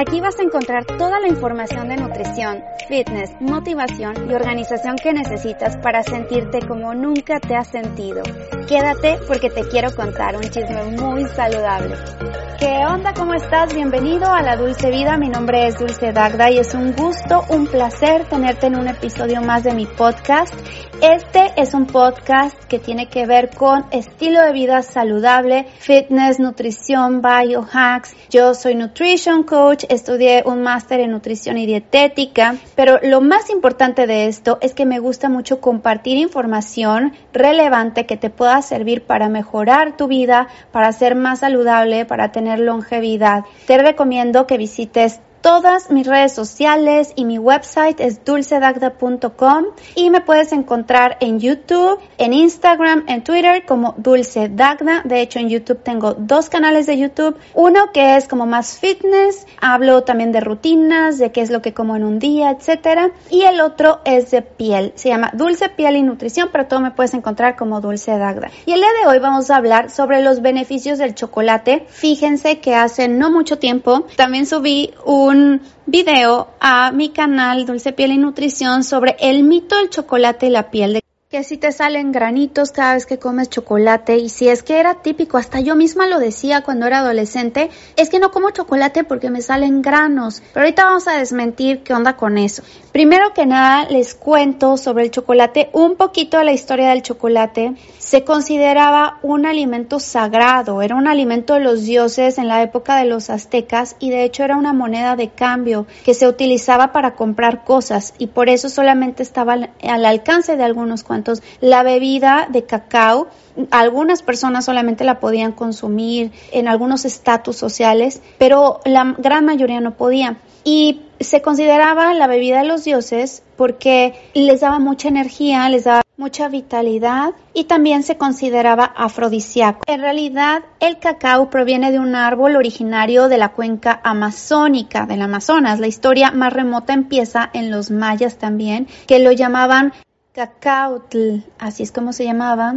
Aquí vas a encontrar toda la información de nutrición, fitness, motivación y organización que necesitas para sentirte como nunca te has sentido. Quédate porque te quiero contar un chisme muy saludable. ¿Qué onda? ¿Cómo estás? Bienvenido a la Dulce Vida. Mi nombre es Dulce Dagda y es un gusto, un placer tenerte en un episodio más de mi podcast. Este es un podcast que tiene que ver con estilo de vida saludable, fitness, nutrición, biohacks. Yo soy nutrition coach, estudié un máster en nutrición y dietética, pero lo más importante de esto es que me gusta mucho compartir información relevante que te pueda servir para mejorar tu vida, para ser más saludable, para tener longevidad. Te recomiendo que visites todas mis redes sociales y mi website es dulcedagda.com y me puedes encontrar en YouTube, en Instagram, en Twitter como Dulce Dagda. De hecho, en YouTube tengo dos canales de YouTube. Uno que es como más fitness, hablo también de rutinas, de qué es lo que como en un día, etcétera. Y el otro es de piel. Se llama Dulce Piel y Nutrición, pero todo me puedes encontrar como Dulce Dagda. Y el día de hoy vamos a hablar sobre los beneficios del chocolate. Fíjense que hace no mucho tiempo también subí un un video a mi canal Dulce Piel y Nutrición sobre el mito del chocolate y la piel de que si te salen granitos cada vez que comes chocolate y si es que era típico, hasta yo misma lo decía cuando era adolescente, es que no como chocolate porque me salen granos. Pero ahorita vamos a desmentir qué onda con eso. Primero que nada les cuento sobre el chocolate un poquito de la historia del chocolate. Se consideraba un alimento sagrado, era un alimento de los dioses en la época de los aztecas y de hecho era una moneda de cambio que se utilizaba para comprar cosas y por eso solamente estaba al alcance de algunos cuantos la bebida de cacao, algunas personas solamente la podían consumir en algunos estatus sociales, pero la gran mayoría no podía. Y se consideraba la bebida de los dioses porque les daba mucha energía, les daba mucha vitalidad y también se consideraba afrodisíaco. En realidad, el cacao proviene de un árbol originario de la cuenca amazónica del Amazonas. La historia más remota empieza en los mayas también, que lo llamaban Cacautl, así es como se llamaba,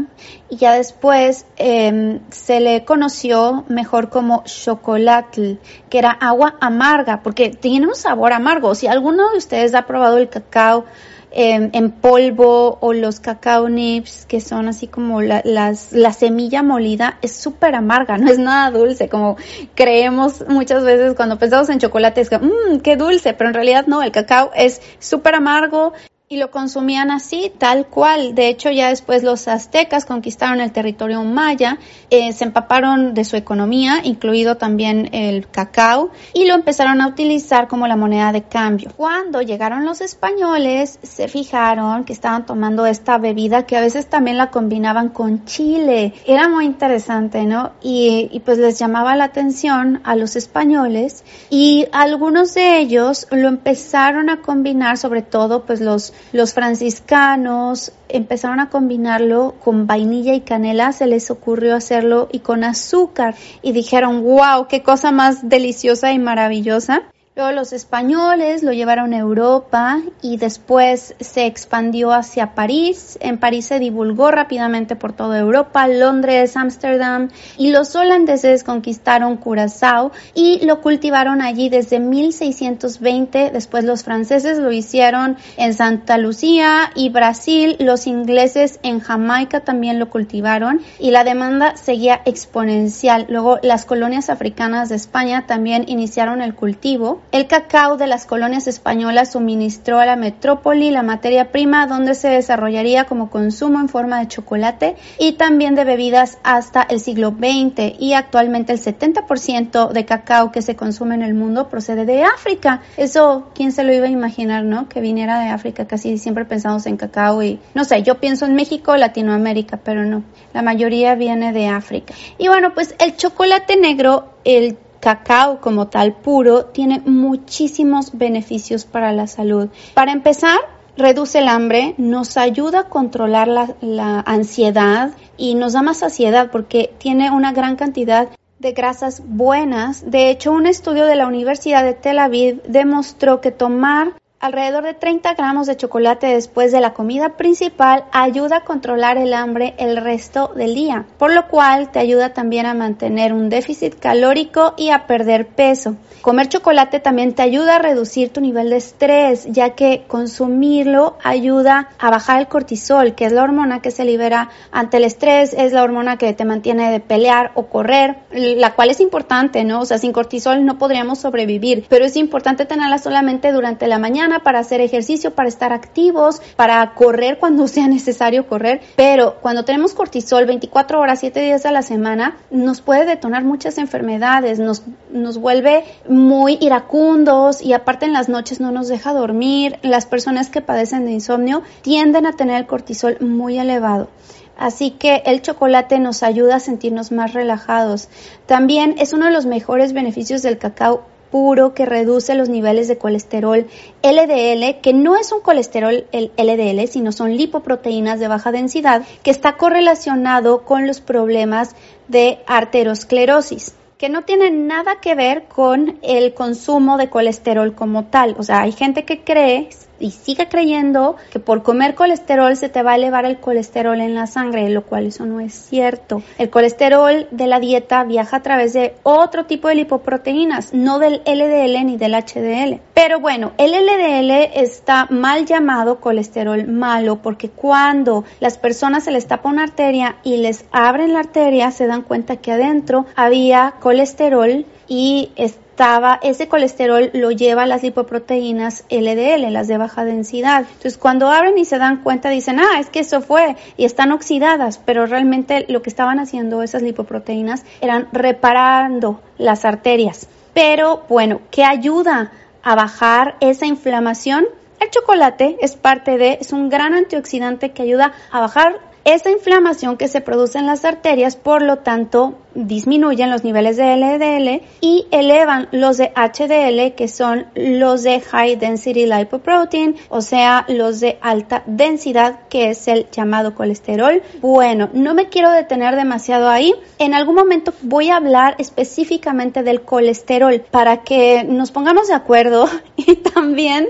y ya después em, se le conoció mejor como chocolatl, que era agua amarga, porque tiene un sabor amargo. Si alguno de ustedes ha probado el cacao em, en polvo o los cacao nips, que son así como la, las, la semilla molida, es súper amarga, no es nada dulce, como creemos muchas veces cuando pensamos en chocolate, es que, mmm, qué dulce, pero en realidad no, el cacao es súper amargo, y lo consumían así, tal cual. De hecho, ya después los aztecas conquistaron el territorio maya, eh, se empaparon de su economía, incluido también el cacao, y lo empezaron a utilizar como la moneda de cambio. Cuando llegaron los españoles, se fijaron que estaban tomando esta bebida que a veces también la combinaban con chile. Era muy interesante, ¿no? Y, y pues les llamaba la atención a los españoles y algunos de ellos lo empezaron a combinar, sobre todo pues los los franciscanos empezaron a combinarlo con vainilla y canela, se les ocurrió hacerlo y con azúcar y dijeron, wow, qué cosa más deliciosa y maravillosa. Luego los españoles lo llevaron a Europa y después se expandió hacia París. En París se divulgó rápidamente por toda Europa, Londres, Ámsterdam y los holandeses conquistaron Curazao y lo cultivaron allí desde 1620. Después los franceses lo hicieron en Santa Lucía y Brasil. Los ingleses en Jamaica también lo cultivaron y la demanda seguía exponencial. Luego las colonias africanas de España también iniciaron el cultivo el cacao de las colonias españolas suministró a la metrópoli la materia prima donde se desarrollaría como consumo en forma de chocolate y también de bebidas hasta el siglo XX y actualmente el 70% de cacao que se consume en el mundo procede de África. Eso, ¿quién se lo iba a imaginar, no? Que viniera de África, casi siempre pensamos en cacao y, no sé, yo pienso en México, Latinoamérica, pero no, la mayoría viene de África. Y bueno, pues el chocolate negro, el cacao como tal puro tiene muchísimos beneficios para la salud. Para empezar, reduce el hambre, nos ayuda a controlar la, ansiedad y nos da más saciedad porque tiene una gran cantidad de grasas buenas. De hecho, un estudio de la Universidad de Tel Aviv demostró que tomar Alrededor de 30 gramos de chocolate después de la comida principal ayuda a controlar el hambre el resto del día, por lo cual te ayuda también a mantener un déficit calórico y a perder peso. Comer chocolate también te ayuda a reducir tu nivel de estrés, ya que consumirlo ayuda a bajar el cortisol, que es la hormona que se libera ante el estrés, es la hormona que te mantiene de pelear o correr, la cual es importante, ¿no? O sea, sin cortisol no podríamos sobrevivir, pero es importante tenerla solamente durante la mañana para hacer ejercicio, para estar activos, para correr cuando sea necesario correr, pero cuando tenemos cortisol 24 horas, 7 días a la semana, nos puede detonar muchas enfermedades, nos, nos vuelve muy iracundos y aparte en las noches no nos deja dormir. Las personas que padecen de insomnio tienden a tener el cortisol muy elevado. Así que el chocolate nos ayuda a sentirnos más relajados. También es uno de los mejores beneficios del cacao puro que reduce los niveles de colesterol LDL, que no es un colesterol LDL, sino son lipoproteínas de baja densidad, que está correlacionado con los problemas de arteriosclerosis que no tienen nada que ver con el consumo de colesterol como tal. O sea, hay gente que cree y sigue creyendo que por comer colesterol se te va a elevar el colesterol en la sangre, lo cual eso no es cierto. El colesterol de la dieta viaja a través de otro tipo de lipoproteínas, no del LDL ni del HDL. Pero bueno, el LDL está mal llamado colesterol malo porque cuando las personas se les tapa una arteria y les abren la arteria se dan cuenta que adentro había colesterol y estaba, ese colesterol lo lleva las lipoproteínas LDL, las de baja densidad. Entonces, cuando abren y se dan cuenta, dicen, ah, es que eso fue, y están oxidadas, pero realmente lo que estaban haciendo esas lipoproteínas eran reparando las arterias. Pero bueno, ¿qué ayuda a bajar esa inflamación? El chocolate es parte de, es un gran antioxidante que ayuda a bajar esa inflamación que se produce en las arterias, por lo tanto, disminuyen los niveles de LDL y elevan los de HDL, que son los de High Density Lipoprotein, o sea, los de alta densidad, que es el llamado colesterol. Bueno, no me quiero detener demasiado ahí. En algún momento voy a hablar específicamente del colesterol para que nos pongamos de acuerdo y también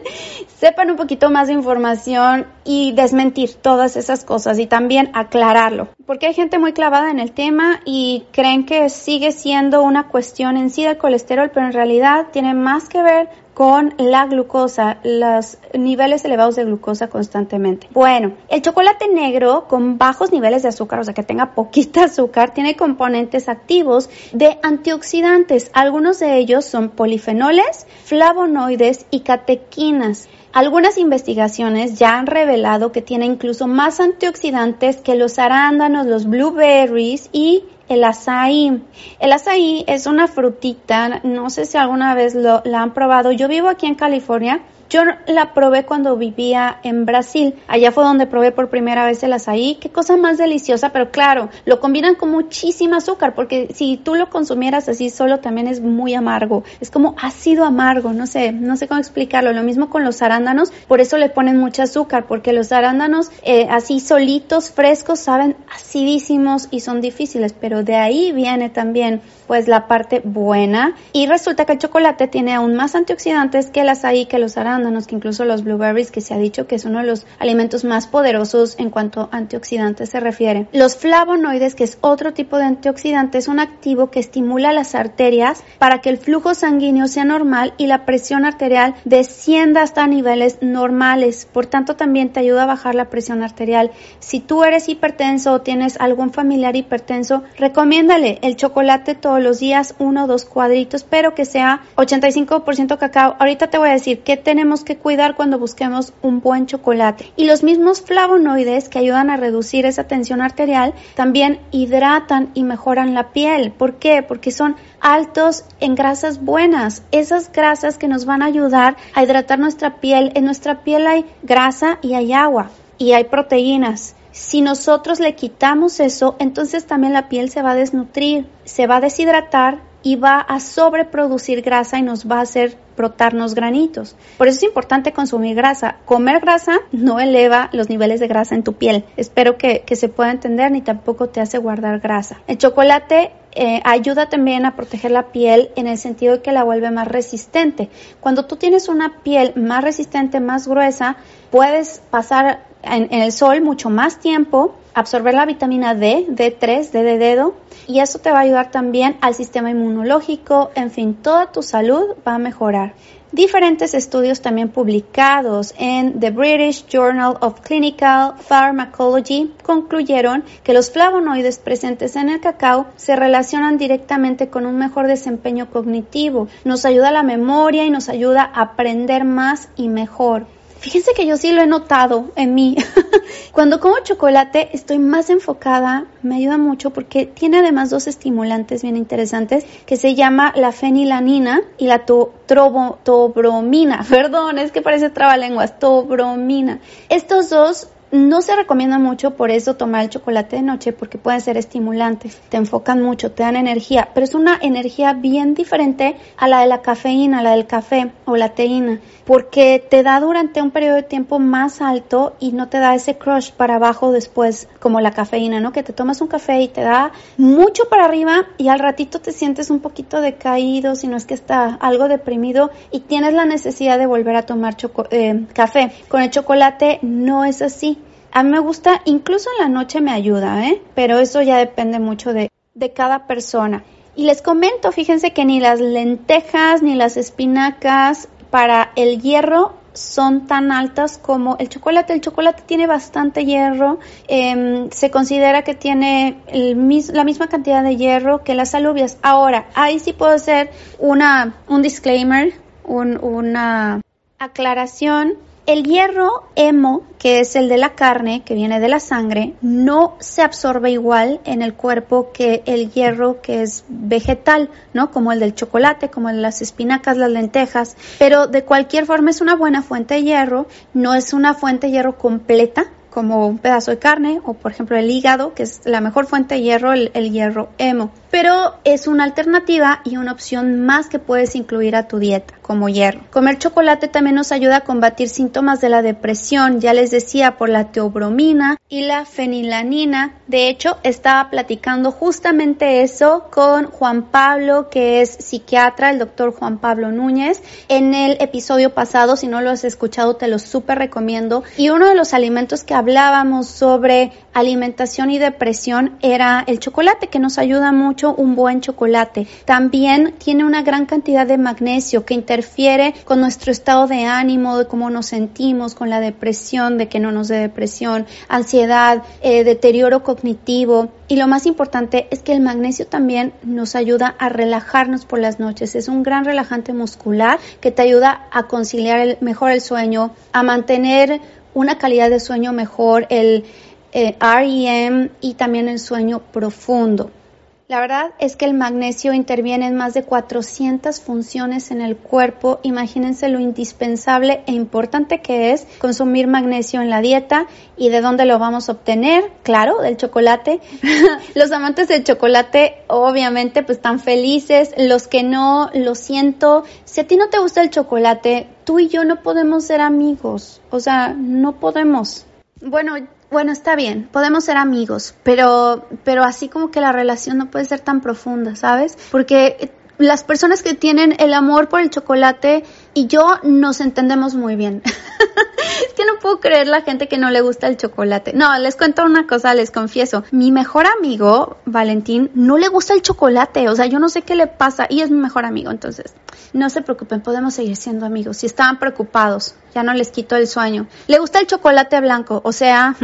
sepan un poquito más de información y desmentir todas esas cosas y también aclararlo. Porque hay gente muy clavada en el tema y creen que sigue siendo una cuestión en sí del colesterol, pero en realidad tiene más que ver con la glucosa, los niveles elevados de glucosa constantemente. Bueno, el chocolate negro con bajos niveles de azúcar, o sea que tenga poquita azúcar, tiene componentes activos de antioxidantes. Algunos de ellos son polifenoles, flavonoides y catequinas. Algunas investigaciones ya han revelado que tiene incluso más antioxidantes que los arándanos, los blueberries y el azaí. El azaí es una frutita, no sé si alguna vez lo, la han probado. Yo vivo aquí en California yo la probé cuando vivía en Brasil. Allá fue donde probé por primera vez el azaí. Qué cosa más deliciosa, pero claro, lo combinan con muchísima azúcar, porque si tú lo consumieras así solo también es muy amargo. Es como ácido amargo, no sé, no sé cómo explicarlo. Lo mismo con los arándanos, por eso le ponen mucho azúcar, porque los arándanos eh, así solitos, frescos, saben acidísimos y son difíciles, pero de ahí viene también pues la parte buena. Y resulta que el chocolate tiene aún más antioxidantes que el azaí, que los arándanos que incluso los blueberries, que se ha dicho que es uno de los alimentos más poderosos en cuanto a antioxidantes se refiere. Los flavonoides, que es otro tipo de antioxidante, es un activo que estimula las arterias para que el flujo sanguíneo sea normal y la presión arterial descienda hasta niveles normales. Por tanto, también te ayuda a bajar la presión arterial. Si tú eres hipertenso o tienes algún familiar hipertenso, recomiéndale el chocolate todos los días, uno o dos cuadritos, pero que sea 85% cacao. Ahorita te voy a decir qué tenemos que cuidar cuando busquemos un buen chocolate. Y los mismos flavonoides que ayudan a reducir esa tensión arterial también hidratan y mejoran la piel. ¿Por qué? Porque son altos en grasas buenas, esas grasas que nos van a ayudar a hidratar nuestra piel. En nuestra piel hay grasa y hay agua y hay proteínas. Si nosotros le quitamos eso, entonces también la piel se va a desnutrir, se va a deshidratar y va a sobreproducir grasa y nos va a hacer brotarnos granitos. Por eso es importante consumir grasa. Comer grasa no eleva los niveles de grasa en tu piel. Espero que, se pueda entender ni tampoco te hace guardar grasa. El chocolate eh, ayuda también a proteger la piel en el sentido de que la vuelve más resistente. Cuando tú tienes una piel más resistente, más gruesa, puedes pasar en, el sol mucho más tiempo, absorber la vitamina D, D3, D de dedo, y eso te va a ayudar también al sistema inmunológico, en fin, toda tu salud va a mejorar. Diferentes estudios también publicados en The British Journal of Clinical Pharmacology concluyeron que los flavonoides presentes en el cacao se relacionan directamente con un mejor desempeño cognitivo, nos ayuda a la memoria y nos ayuda a aprender más y mejor. Fíjense que yo sí lo he notado en mí. Cuando como chocolate estoy más enfocada, me ayuda mucho porque tiene además dos estimulantes bien interesantes que se llama la fenilanina y la tobromina. Perdón, es que parece trabalenguas, tobromina. Estos dos no se recomienda mucho por eso tomar el chocolate de noche porque pueden ser estimulantes, te enfocan mucho, te dan energía, pero es una energía bien diferente a la de la cafeína, a la del café o la teína, porque te da durante un periodo de tiempo más alto y no te da ese crush para abajo después como la cafeína, ¿no? Que te tomas un café y te da mucho para arriba y al ratito te sientes un poquito decaído, si no es que está algo deprimido y tienes la necesidad de volver a tomar eh, café. Con el chocolate no es así a mí me gusta, incluso en la noche me ayuda, ¿eh? Pero eso ya depende mucho de, de cada persona. Y les comento, fíjense que ni las lentejas ni las espinacas para el hierro son tan altas como el chocolate. El chocolate tiene bastante hierro. Em, se considera que tiene la misma cantidad de hierro que las alubias. Ahora, ahí sí puedo hacer una, un disclaimer, una aclaración el hierro hemo, que es el de la carne, que viene de la sangre, no se absorbe igual en el cuerpo que el hierro que es vegetal, ¿no? Como el del chocolate, como el de las espinacas, las lentejas. Pero de cualquier forma es una buena fuente de hierro, no es una fuente de hierro completa, como un pedazo de carne o por ejemplo el hígado, que es la mejor fuente de hierro, el, hierro hemo. Pero es una alternativa y una opción más que puedes incluir a tu dieta como hierro. Comer chocolate también nos ayuda a combatir síntomas de la depresión, ya les decía, por la teobromina y la fenilanina. De hecho, estaba platicando justamente eso con Juan Pablo, que es psiquiatra, el doctor Juan Pablo Núñez, en el episodio pasado. Si no lo has escuchado, te lo súper recomiendo. Y uno de los alimentos que hablábamos sobre alimentación y depresión era el chocolate, que nos ayuda mucho un buen chocolate. También tiene una gran cantidad de magnesio que interfiere con nuestro estado de ánimo, de cómo nos sentimos, con la depresión, de que no nos dé depresión, ansiedad, eh, deterioro cognitivo. Y lo más importante es que el magnesio también nos ayuda a relajarnos por las noches. Es un gran relajante muscular que te ayuda a conciliar mejor el sueño, a mantener una calidad de sueño mejor, el eh, REM y también el sueño profundo. La verdad es que el magnesio interviene en más de 400 funciones en el cuerpo. Imagínense lo indispensable e importante que es consumir magnesio en la dieta y de dónde lo vamos a obtener. Claro, del chocolate. Los amantes del chocolate obviamente pues están felices. Los que no, lo siento. Si a ti no te gusta el chocolate, tú y yo no podemos ser amigos. O sea, no podemos. Bueno, bueno, está bien, podemos ser amigos, pero, pero así como que la relación no puede ser tan profunda, ¿sabes? Porque las personas que tienen el amor por el chocolate y yo nos entendemos muy bien. es que no puedo creer la gente que no le gusta el chocolate. No, les cuento una cosa, les confieso. Mi mejor amigo, Valentín, no le gusta el chocolate. O sea, yo no sé qué le pasa y es mi mejor amigo. Entonces, no se preocupen, podemos seguir siendo amigos. Si estaban preocupados, ya no les quito el sueño. Le gusta el chocolate blanco, o sea,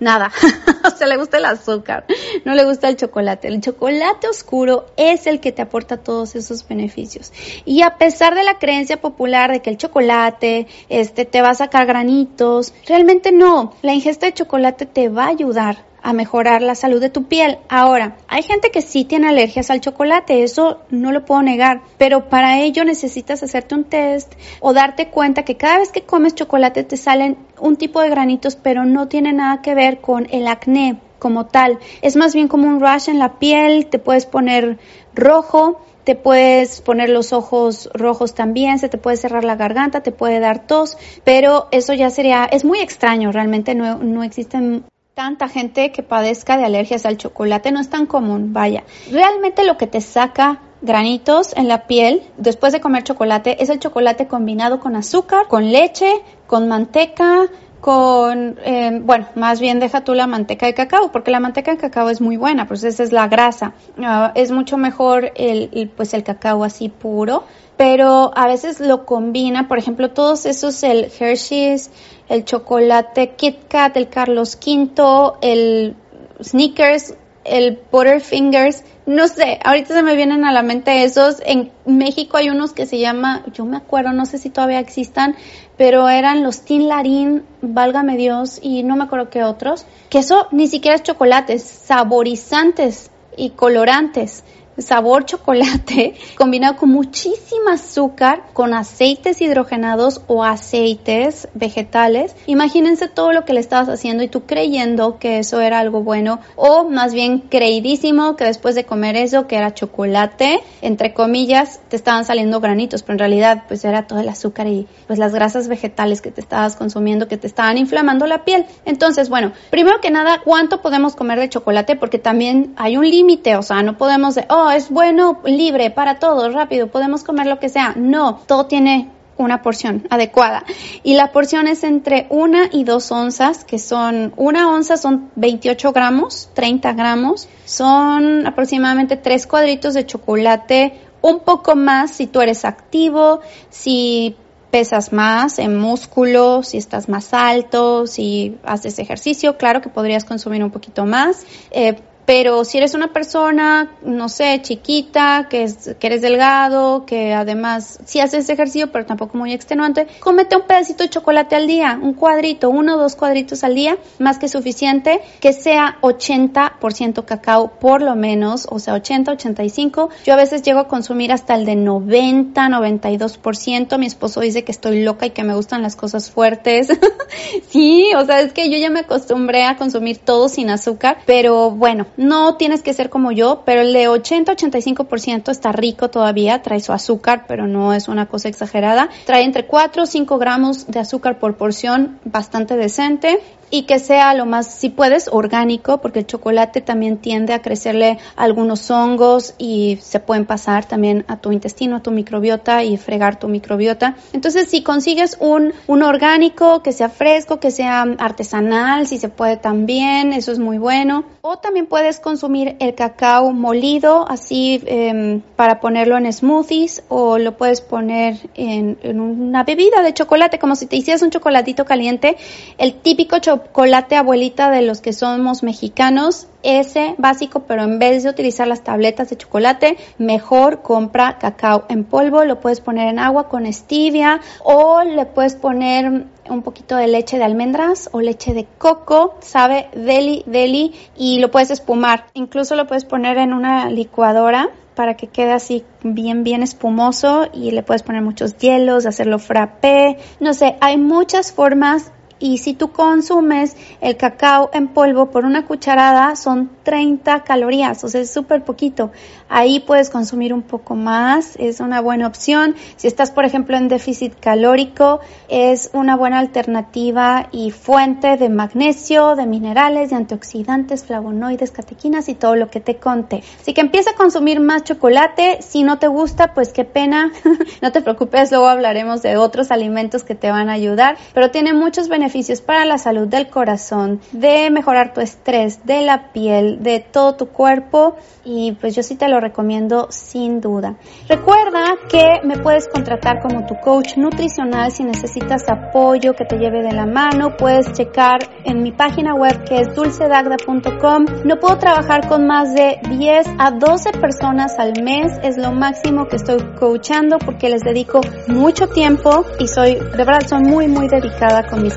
nada. o sea, le gusta el azúcar, no le gusta el chocolate. El chocolate oscuro es el que te aporta todos esos beneficios. Y a pesar de la creencia popular de que el chocolate este, te va a sacar granitos, realmente no. La ingesta de chocolate te va a ayudar a mejorar la salud de tu piel. Ahora, hay gente que sí tiene alergias al chocolate, eso no lo puedo negar, pero para ello necesitas hacerte un test o darte cuenta que cada vez que comes chocolate te salen un tipo de granitos, pero no tiene nada que ver con el acné como tal. Es más bien como un rash en la piel, te puedes poner rojo, te puedes poner los ojos rojos también, se te puede cerrar la garganta, te puede dar tos, pero eso ya sería, es muy extraño, realmente no, no existen tanta gente que padezca de alergias al chocolate, no es tan común, vaya. Realmente lo que te saca granitos en la piel después de comer chocolate es el chocolate combinado con azúcar, con leche, con manteca, con, eh, bueno, más bien deja tú la manteca de cacao, porque la manteca de cacao es muy buena, pues esa es la grasa. Ah, es mucho mejor el, pues el cacao así puro, pero a veces lo combina, por ejemplo, todos esos, el Hershey's, el chocolate Kit Kat, el Carlos V, el Snickers, el Butterfingers, no sé, ahorita se me vienen a la mente esos. En México hay unos que se llama, yo me acuerdo, no sé si todavía existan, pero eran los Tin Larín, válgame Dios, y no me acuerdo qué otros. Que eso ni siquiera es chocolate, saborizantes y colorantes sabor chocolate combinado con muchísima azúcar, con aceites hidrogenados o aceites vegetales. Imagínense todo lo que le estabas haciendo y tú creyendo que eso era algo bueno o más bien creidísimo que después de comer eso que era chocolate, entre comillas, te estaban saliendo granitos, pero en realidad pues era todo el azúcar y pues las grasas vegetales que te estabas consumiendo que te estaban inflamando la piel. Entonces, bueno, primero que nada, ¿cuánto podemos comer de chocolate? Porque también hay un límite, o sea, no podemos de, oh, es bueno, libre, para todos, rápido, podemos comer lo que sea. No, todo tiene una porción adecuada. Y la porción es entre una y dos onzas, que son, una onza son 28 gramos, 30 gramos, son aproximadamente tres cuadritos de chocolate, un poco más si tú eres activo, si pesas más en músculo, si estás más alto, si haces ejercicio, claro que podrías consumir un poquito más. Eh, pero si eres una persona, no sé, chiquita, que, es, que eres delgado, que además si haces ejercicio, pero tampoco muy extenuante, cómete un pedacito de chocolate al día, un cuadrito, uno o dos cuadritos al día, más que suficiente, que sea 80% cacao por lo menos, o sea, 80, 85. Yo a veces llego a consumir hasta el de 90, 92%. Mi esposo dice que estoy loca y que me gustan las cosas fuertes. sí, o sea, es que yo ya me acostumbré a consumir todo sin azúcar, pero bueno, no tienes que ser como yo, pero el de 80-85% está rico todavía, trae su azúcar, pero no es una cosa exagerada. Trae entre 4 o 5 gramos de azúcar por porción, bastante decente y que sea lo más, si puedes, orgánico, porque el chocolate también tiende a crecerle algunos hongos y se pueden pasar también a tu intestino, a tu microbiota y fregar tu microbiota. Entonces, si consigues un, un orgánico que sea fresco, que sea artesanal, si se puede también, eso es muy bueno. O también puedes consumir el cacao molido, así em, para ponerlo en smoothies, o lo puedes poner en, en una bebida de chocolate, como si te hicieras un chocolatito caliente. El típico chocolate chocolate abuelita de los que somos mexicanos, ese básico, pero en vez de utilizar las tabletas de chocolate, mejor compra cacao en polvo, lo puedes poner en agua con stevia o le puedes poner un poquito de leche de almendras o leche de coco, sabe deli deli y lo puedes espumar. Incluso lo puedes poner en una licuadora para que quede así bien bien espumoso y le puedes poner muchos hielos, hacerlo frappé, no sé, hay muchas formas y si tú consumes el cacao en polvo por una cucharada son 30 calorías, o sea, es súper poquito. Ahí puedes consumir un poco más, es una buena opción. Si estás, por ejemplo, en déficit calórico, es una buena alternativa y fuente de magnesio, de minerales, de antioxidantes, flavonoides, catequinas y todo lo que te conté. Así que empieza a consumir más chocolate. Si no te gusta, pues qué pena. no te preocupes, luego hablaremos de otros alimentos que te van a ayudar, pero tiene muchos beneficios beneficios para la salud del corazón, de mejorar tu estrés, de la piel, de todo tu cuerpo y pues yo sí te lo recomiendo sin duda. Recuerda que me puedes contratar como tu coach nutricional si necesitas apoyo que te lleve de la mano. Puedes checar en mi página web que es dulcedagda.com. No puedo trabajar con más de 10 a 12 personas al mes, es lo máximo que estoy coachando porque les dedico mucho tiempo y soy, de verdad, soy muy, muy dedicada con mis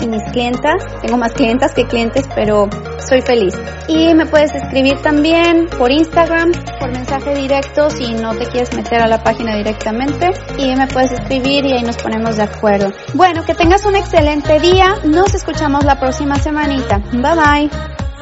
y mis clientas. Tengo más clientas que clientes, pero soy feliz. Y me puedes escribir también por Instagram, por mensaje directo si no te quieres meter a la página directamente. Y me puedes escribir y ahí nos ponemos de acuerdo. Bueno, que tengas un excelente día. Nos escuchamos la próxima semanita. Bye bye.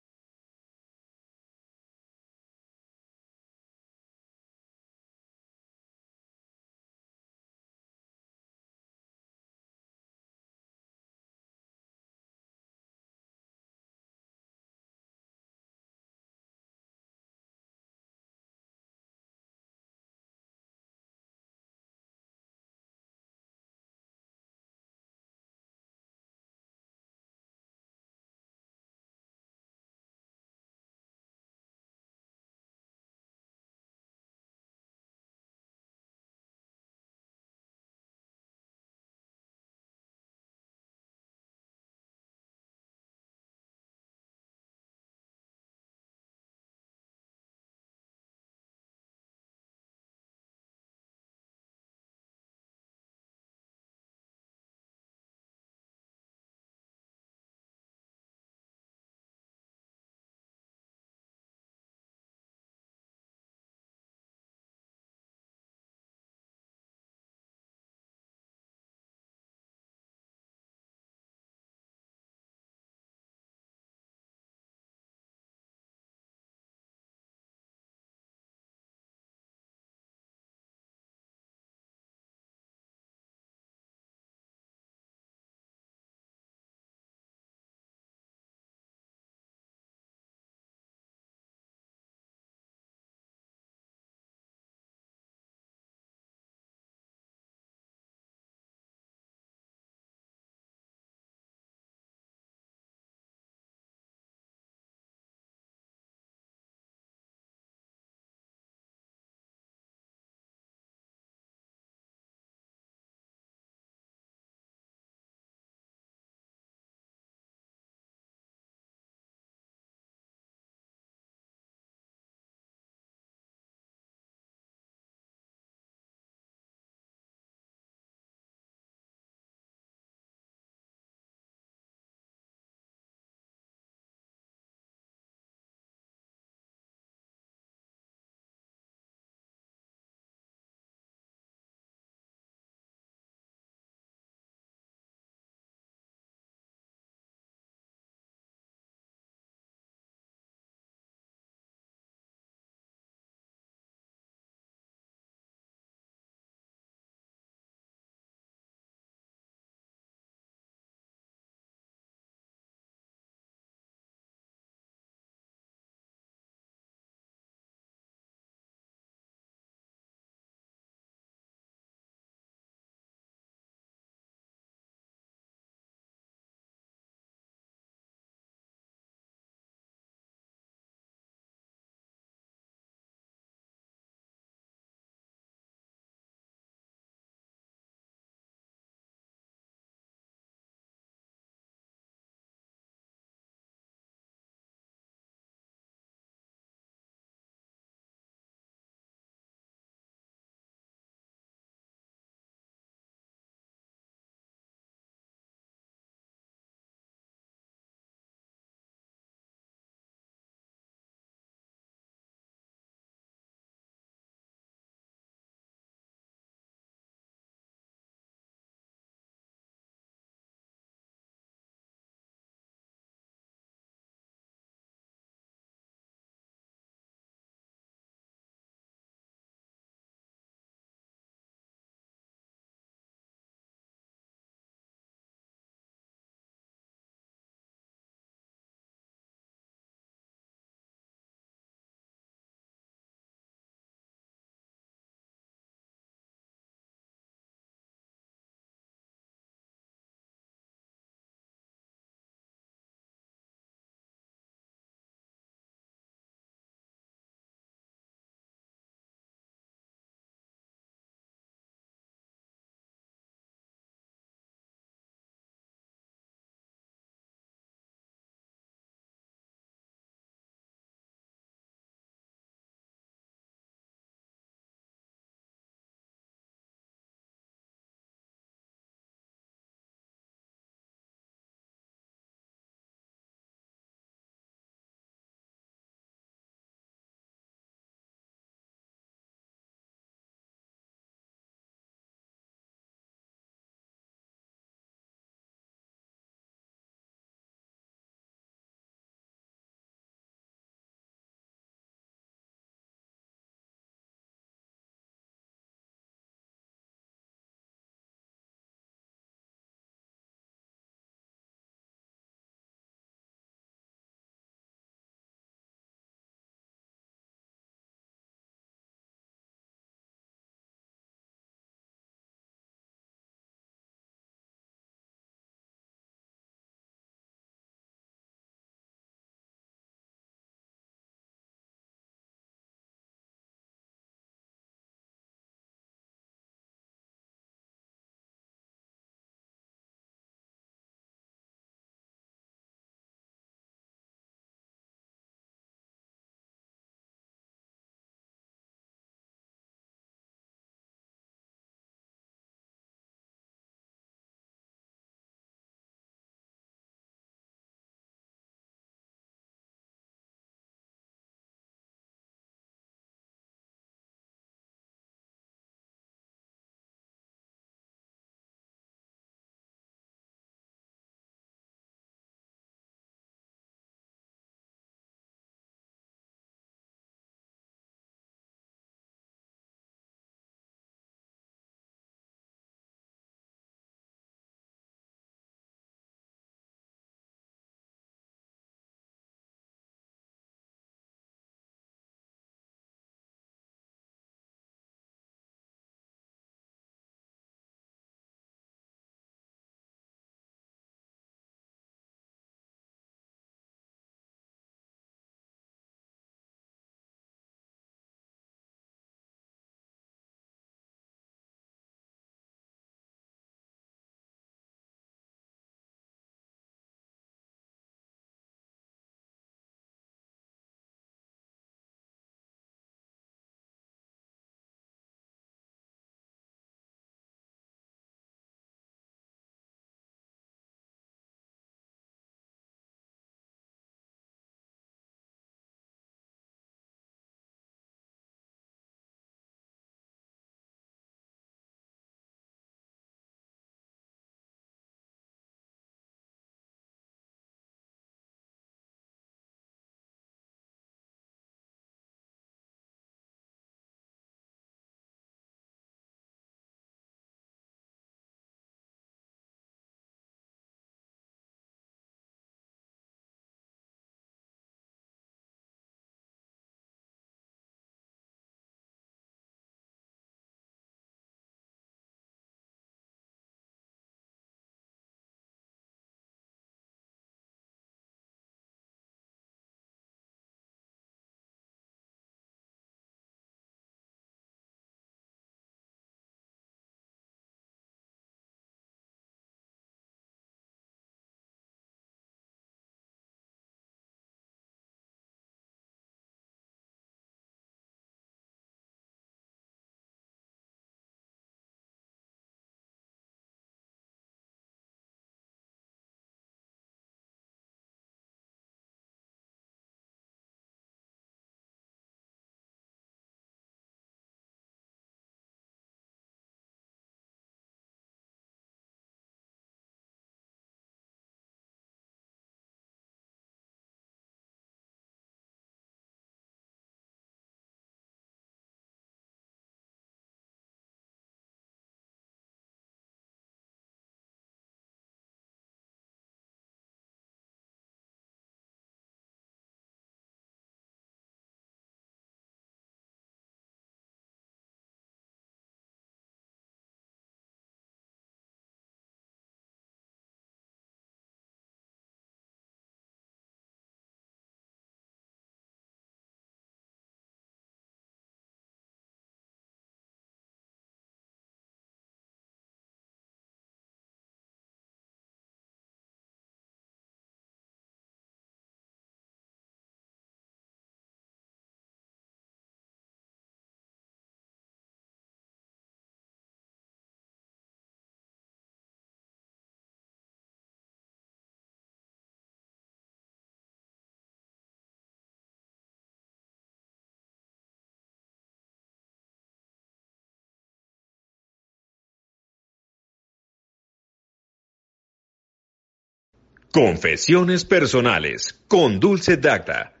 Confesiones personales con Dulce Dacta.